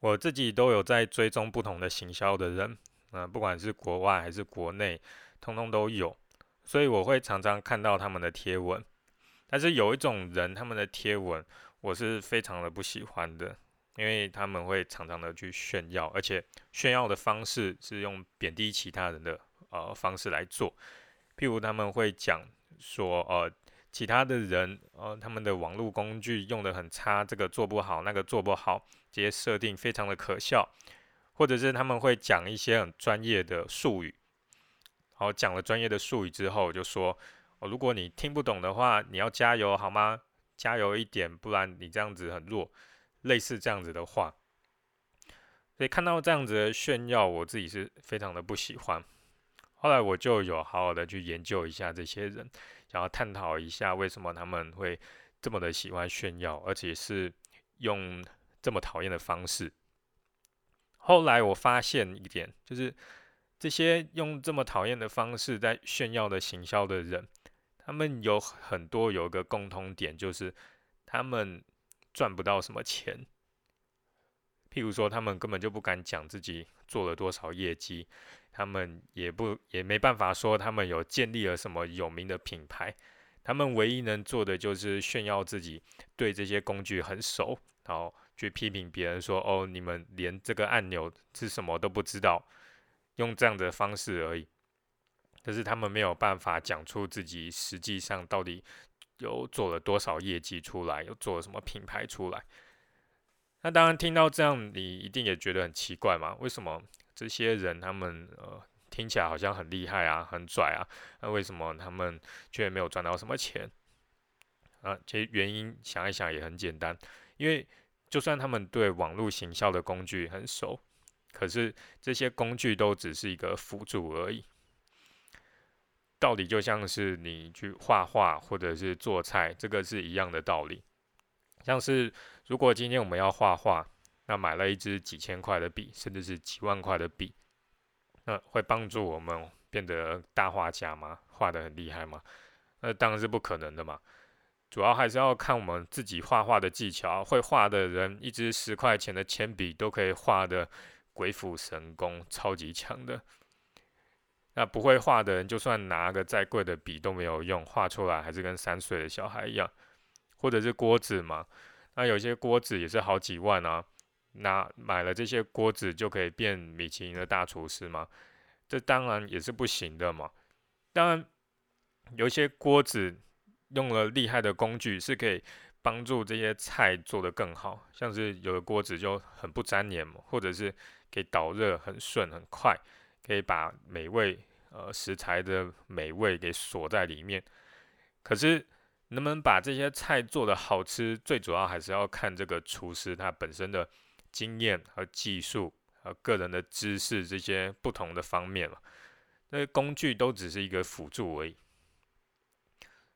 我自己都有在追踪不同的行销的人，嗯，不管是国外还是国内，通通都有，所以我会常常看到他们的贴文。但是有一种人，他们的贴文我是非常的不喜欢的，因为他们会常常的去炫耀，而且炫耀的方式是用贬低其他人的呃方式来做，譬如他们会讲说，呃。其他的人，呃，他们的网络工具用的很差，这个做不好，那个做不好，这些设定非常的可笑，或者是他们会讲一些很专业的术语，好，讲了专业的术语之后，就说，哦，如果你听不懂的话，你要加油好吗？加油一点，不然你这样子很弱，类似这样子的话，所以看到这样子的炫耀，我自己是非常的不喜欢。后来我就有好好的去研究一下这些人。想要探讨一下为什么他们会这么的喜欢炫耀，而且是用这么讨厌的方式。后来我发现一点，就是这些用这么讨厌的方式在炫耀的行销的人，他们有很多有一个共通点，就是他们赚不到什么钱。譬如说，他们根本就不敢讲自己做了多少业绩。他们也不也没办法说他们有建立了什么有名的品牌，他们唯一能做的就是炫耀自己对这些工具很熟，然后去批评别人说：“哦，你们连这个按钮是什么都不知道。”用这样的方式而已。可是他们没有办法讲出自己实际上到底有做了多少业绩出来，有做了什么品牌出来。那当然听到这样，你一定也觉得很奇怪嘛？为什么？这些人他们呃听起来好像很厉害啊，很拽啊，那为什么他们却没有赚到什么钱？啊，其实原因想一想也很简单，因为就算他们对网络行销的工具很熟，可是这些工具都只是一个辅助而已。道理就像是你去画画或者是做菜，这个是一样的道理。像是如果今天我们要画画。那买了一支几千块的笔，甚至是几万块的笔，那会帮助我们变得大画家吗？画的很厉害吗？那当然是不可能的嘛。主要还是要看我们自己画画的技巧。会画的人，一支十块钱的铅笔都可以画的鬼斧神工，超级强的。那不会画的人，就算拿个再贵的笔都没有用，画出来还是跟三岁的小孩一样。或者是锅子嘛，那有些锅子也是好几万啊。那买了这些锅子就可以变米其林的大厨师吗？这当然也是不行的嘛。当然，有一些锅子用了厉害的工具，是可以帮助这些菜做得更好。像是有的锅子就很不粘黏嘛，或者是可以导热很顺很快，可以把美味呃食材的美味给锁在里面。可是能不能把这些菜做得好吃，最主要还是要看这个厨师他本身的。经验和技术和个人的知识这些不同的方面嘛，那工具都只是一个辅助而已。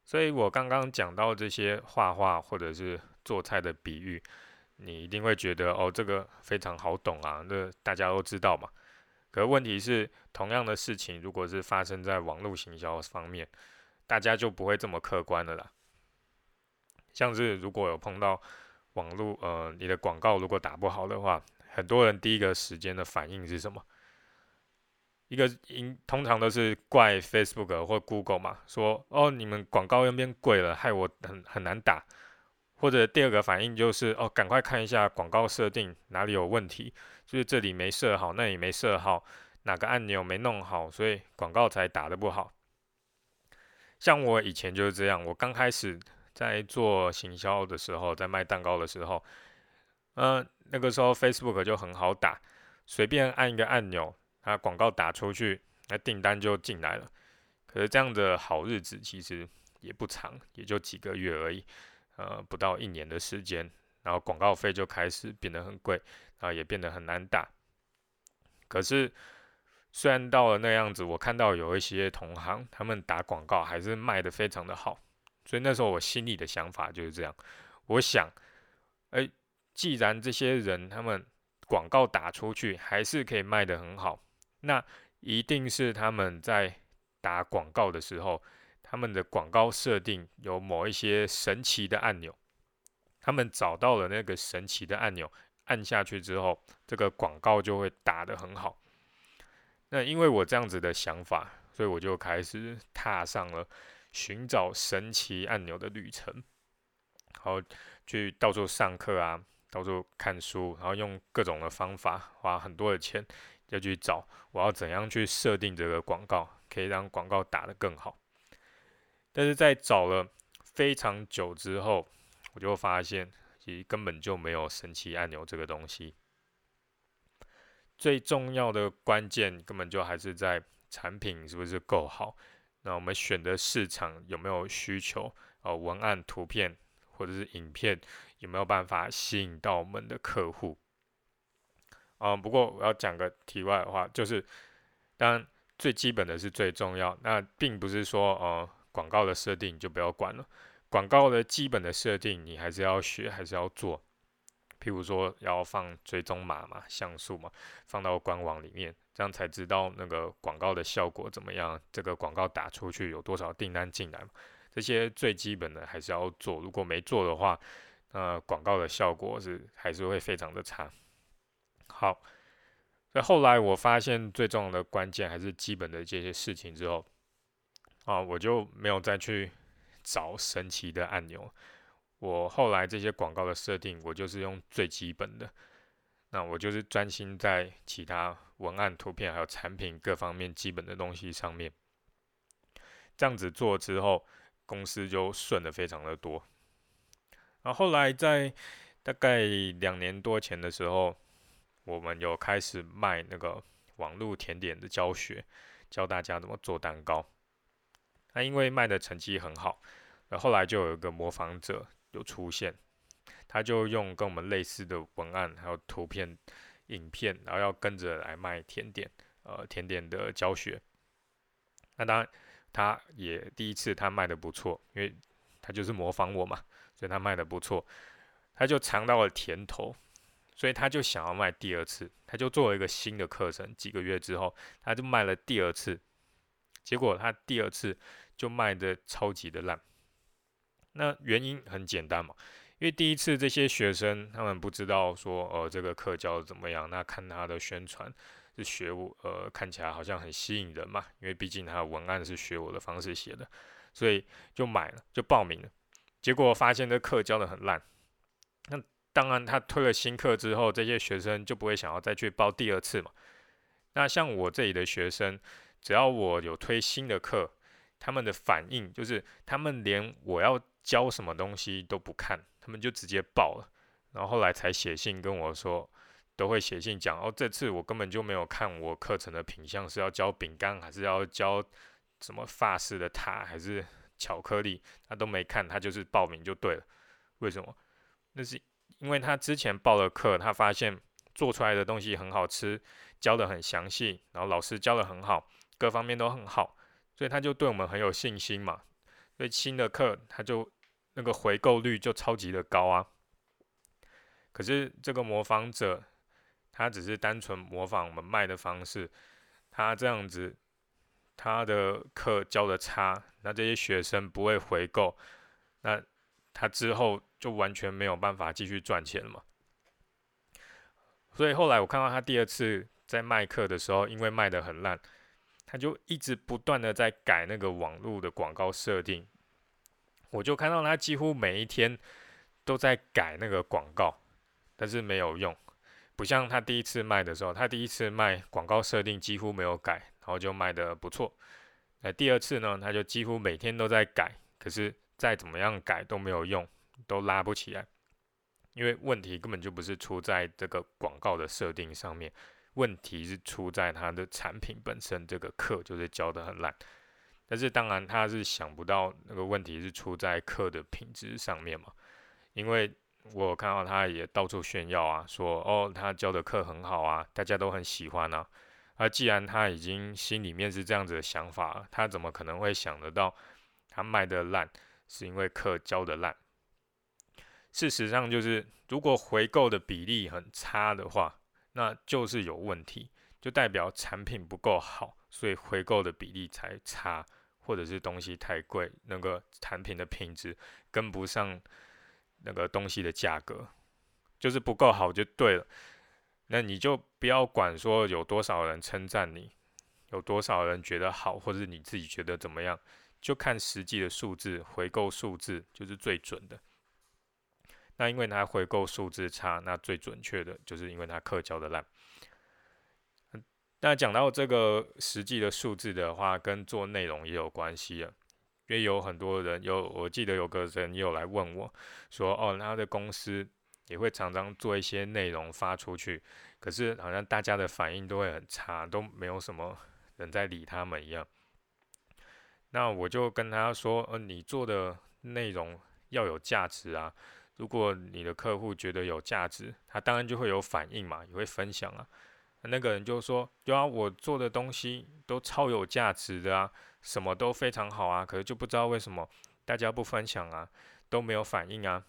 所以我刚刚讲到这些画画或者是做菜的比喻，你一定会觉得哦，这个非常好懂啊，那大家都知道嘛。可问题是，同样的事情如果是发生在网络行销方面，大家就不会这么客观的啦。像是如果有碰到。网络呃，你的广告如果打不好的话，很多人第一个时间的反应是什么？一个因通常都是怪 Facebook 或 Google 嘛，说哦你们广告又变贵了，害我很很难打。或者第二个反应就是哦，赶快看一下广告设定哪里有问题，就是这里没设好，那里没设好，哪个按钮没弄好，所以广告才打得不好。像我以前就是这样，我刚开始。在做行销的时候，在卖蛋糕的时候，嗯，那个时候 Facebook 就很好打，随便按一个按钮，它广告打出去，那订单就进来了。可是这样的好日子其实也不长，也就几个月而已，呃，不到一年的时间，然后广告费就开始变得很贵，然后也变得很难打。可是虽然到了那样子，我看到有一些同行，他们打广告还是卖的非常的好。所以那时候我心里的想法就是这样，我想，哎，既然这些人他们广告打出去还是可以卖得很好，那一定是他们在打广告的时候，他们的广告设定有某一些神奇的按钮，他们找到了那个神奇的按钮，按下去之后，这个广告就会打得很好。那因为我这样子的想法，所以我就开始踏上了寻找神奇按钮的旅程，然后去到处上课啊，到处看书，然后用各种的方法，花很多的钱，要去找我要怎样去设定这个广告，可以让广告打得更好。但是在找了非常久之后，我就发现。其实根本就没有神奇按钮这个东西，最重要的关键根本就还是在产品是不是够好，那我们选的市场有没有需求，呃，文案、图片或者是影片有没有办法吸引到我们的客户？嗯，不过我要讲个题外话，就是当最基本的是最重要，那并不是说呃广告的设定就不要管了。广告的基本的设定，你还是要学，还是要做。譬如说，要放追踪码嘛，像素嘛，放到官网里面，这样才知道那个广告的效果怎么样。这个广告打出去有多少订单进来嘛？这些最基本的还是要做。如果没做的话，那广告的效果是还是会非常的差。好，那后来我发现最重要的关键还是基本的这些事情之后，啊，我就没有再去。找神奇的按钮，我后来这些广告的设定，我就是用最基本的，那我就是专心在其他文案、图片还有产品各方面基本的东西上面。这样子做之后，公司就顺的非常的多。然后后来在大概两年多前的时候，我们有开始卖那个网络甜点的教学，教大家怎么做蛋糕。那因为卖的成绩很好，后来就有一个模仿者有出现，他就用跟我们类似的文案，还有图片、影片，然后要跟着来卖甜点，呃，甜点的教学。那当然，他也第一次他卖的不错，因为他就是模仿我嘛，所以他卖的不错，他就尝到了甜头，所以他就想要卖第二次，他就做了一个新的课程，几个月之后，他就卖了第二次，结果他第二次。就卖的超级的烂，那原因很简单嘛，因为第一次这些学生他们不知道说，呃，这个课教的怎么样，那看他的宣传是学我，呃，看起来好像很吸引人嘛，因为毕竟他的文案是学我的方式写的，所以就买了，就报名了，结果发现这课教的很烂，那当然他推了新课之后，这些学生就不会想要再去报第二次嘛，那像我这里的学生，只要我有推新的课。他们的反应就是，他们连我要教什么东西都不看，他们就直接报了，然后后来才写信跟我说，都会写信讲，哦，这次我根本就没有看我课程的品相是要教饼干还是要教什么法式的塔还是巧克力，他都没看，他就是报名就对了。为什么？那是因为他之前报了课，他发现做出来的东西很好吃，教的很详细，然后老师教的很好，各方面都很好。所以他就对我们很有信心嘛，所以新的课他就那个回购率就超级的高啊。可是这个模仿者，他只是单纯模仿我们卖的方式，他这样子，他的课教的差，那这些学生不会回购，那他之后就完全没有办法继续赚钱了嘛。所以后来我看到他第二次在卖课的时候，因为卖的很烂。他就一直不断的在改那个网络的广告设定，我就看到他几乎每一天都在改那个广告，但是没有用，不像他第一次卖的时候，他第一次卖广告设定几乎没有改，然后就卖的不错。那第二次呢，他就几乎每天都在改，可是再怎么样改都没有用，都拉不起来，因为问题根本就不是出在这个广告的设定上面。问题是出在他的产品本身，这个课就是教的很烂。但是当然他是想不到那个问题是出在课的品质上面嘛，因为我看到他也到处炫耀啊，说哦他教的课很好啊，大家都很喜欢啊。而既然他已经心里面是这样子的想法，他怎么可能会想得到他卖的烂是因为课教的烂？事实上就是如果回购的比例很差的话。那就是有问题，就代表产品不够好，所以回购的比例才差，或者是东西太贵，那个产品的品质跟不上那个东西的价格，就是不够好就对了。那你就不要管说有多少人称赞你，有多少人觉得好，或者你自己觉得怎么样，就看实际的数字，回购数字就是最准的。那因为它回购数字差，那最准确的就是因为它课教的烂。那讲到这个实际的数字的话，跟做内容也有关系啊。因为有很多人有，我记得有个人也有来问我，说哦，他的公司也会常常做一些内容发出去，可是好像大家的反应都会很差，都没有什么人在理他们一样。那我就跟他说，呃，你做的内容要有价值啊。如果你的客户觉得有价值，他当然就会有反应嘛，也会分享啊。那个人就说：“对啊，我做的东西都超有价值的啊，什么都非常好啊，可是就不知道为什么大家不分享啊，都没有反应啊。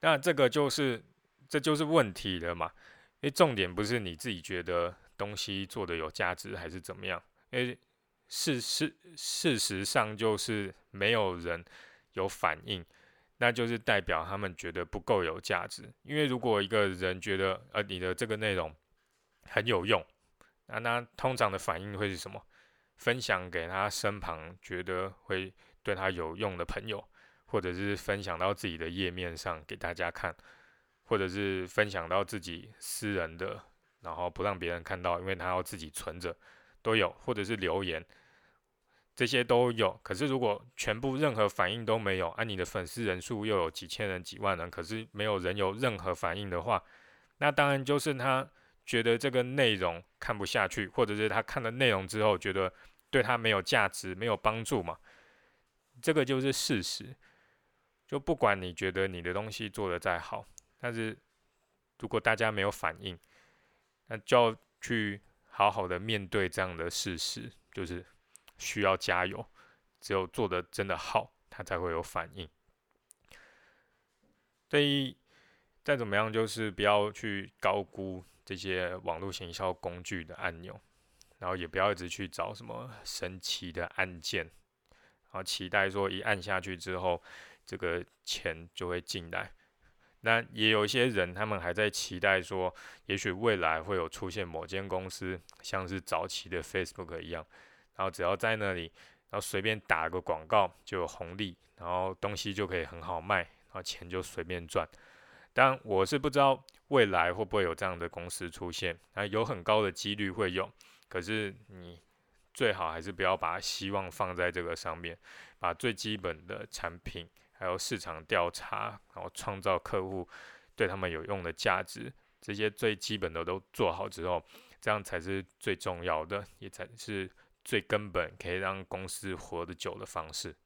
那这个就是这就是问题了嘛？因为重点不是你自己觉得东西做的有价值还是怎么样？因为事实事实上就是没有人有反应。”那就是代表他们觉得不够有价值，因为如果一个人觉得呃你的这个内容很有用，那那通常的反应会是什么？分享给他身旁觉得会对他有用的朋友，或者是分享到自己的页面上给大家看，或者是分享到自己私人的，然后不让别人看到，因为他要自己存着，都有，或者是留言。这些都有，可是如果全部任何反应都没有，啊，你的粉丝人数又有几千人、几万人，可是没有人有任何反应的话，那当然就是他觉得这个内容看不下去，或者是他看了内容之后觉得对他没有价值、没有帮助嘛，这个就是事实。就不管你觉得你的东西做得再好，但是如果大家没有反应，那就要去好好的面对这样的事实，就是。需要加油，只有做的真的好，它才会有反应。对于再怎么样，就是不要去高估这些网络行销工具的按钮，然后也不要一直去找什么神奇的按键，然后期待说一按下去之后，这个钱就会进来。那也有一些人，他们还在期待说，也许未来会有出现某间公司，像是早期的 Facebook 一样。然后只要在那里，然后随便打个广告就有红利，然后东西就可以很好卖，然后钱就随便赚。但我是不知道未来会不会有这样的公司出现，啊，有很高的几率会有。可是你最好还是不要把希望放在这个上面，把最基本的产品，还有市场调查，然后创造客户对他们有用的价值，这些最基本的都做好之后，这样才是最重要的，也才是。最根本可以让公司活得久的方式。